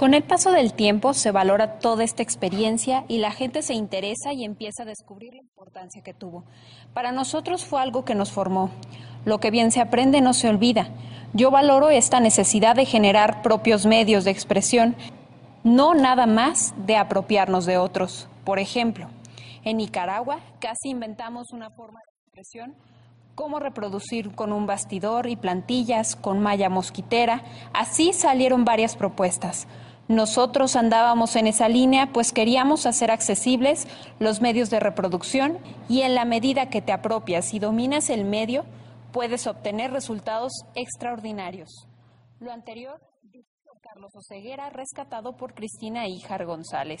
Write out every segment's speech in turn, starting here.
Con el paso del tiempo se valora toda esta experiencia y la gente se interesa y empieza a descubrir la importancia que tuvo. Para nosotros fue algo que nos formó. Lo que bien se aprende no se olvida. Yo valoro esta necesidad de generar propios medios de expresión, no nada más de apropiarnos de otros. Por ejemplo, en Nicaragua casi inventamos una forma de expresión cómo reproducir con un bastidor y plantillas, con malla mosquitera. Así salieron varias propuestas. Nosotros andábamos en esa línea pues queríamos hacer accesibles los medios de reproducción y en la medida que te apropias y dominas el medio, puedes obtener resultados extraordinarios. Lo anterior dijo Carlos Oseguera, rescatado por Cristina Ijar González.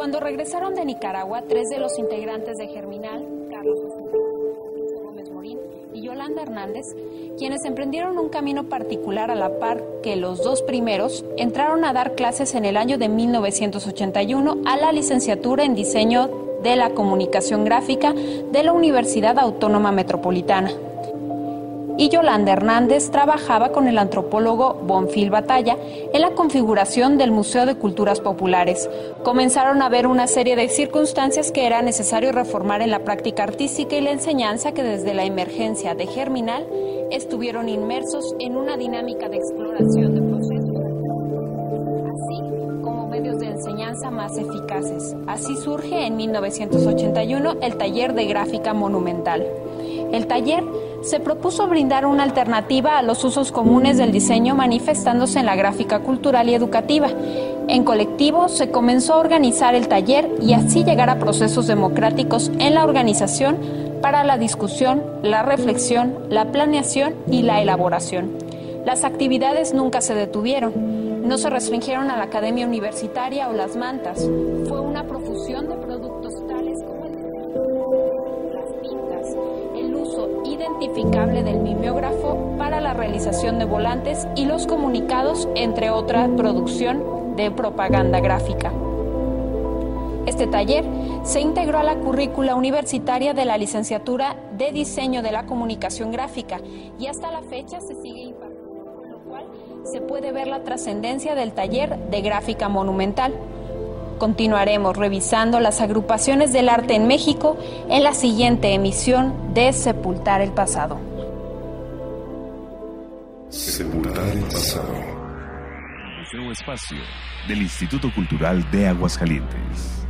Cuando regresaron de Nicaragua, tres de los integrantes de Germinal, Carlos Gómez Morín y Yolanda Hernández, quienes emprendieron un camino particular a la par que los dos primeros, entraron a dar clases en el año de 1981 a la licenciatura en diseño de la comunicación gráfica de la Universidad Autónoma Metropolitana y Yolanda Hernández trabajaba con el antropólogo Bonfil Batalla en la configuración del Museo de Culturas Populares. Comenzaron a ver una serie de circunstancias que era necesario reformar en la práctica artística y la enseñanza que desde la emergencia de Germinal estuvieron inmersos en una dinámica de exploración de de enseñanza más eficaces. Así surge en 1981 el taller de gráfica monumental. El taller se propuso brindar una alternativa a los usos comunes del diseño manifestándose en la gráfica cultural y educativa. En colectivo se comenzó a organizar el taller y así llegar a procesos democráticos en la organización para la discusión, la reflexión, la planeación y la elaboración. Las actividades nunca se detuvieron, no se restringieron a la academia universitaria o las mantas. Fue una profusión de productos tales como identificable del mimeógrafo para la realización de volantes y los comunicados, entre otra producción de propaganda gráfica. Este taller se integró a la currícula universitaria de la licenciatura de Diseño de la Comunicación Gráfica y hasta la fecha se sigue impartiendo, con lo cual se puede ver la trascendencia del taller de gráfica monumental. Continuaremos revisando las agrupaciones del arte en México en la siguiente emisión de Sepultar el Pasado. Sepultar el pasado. Museo Espacio del Instituto Cultural de Aguascalientes.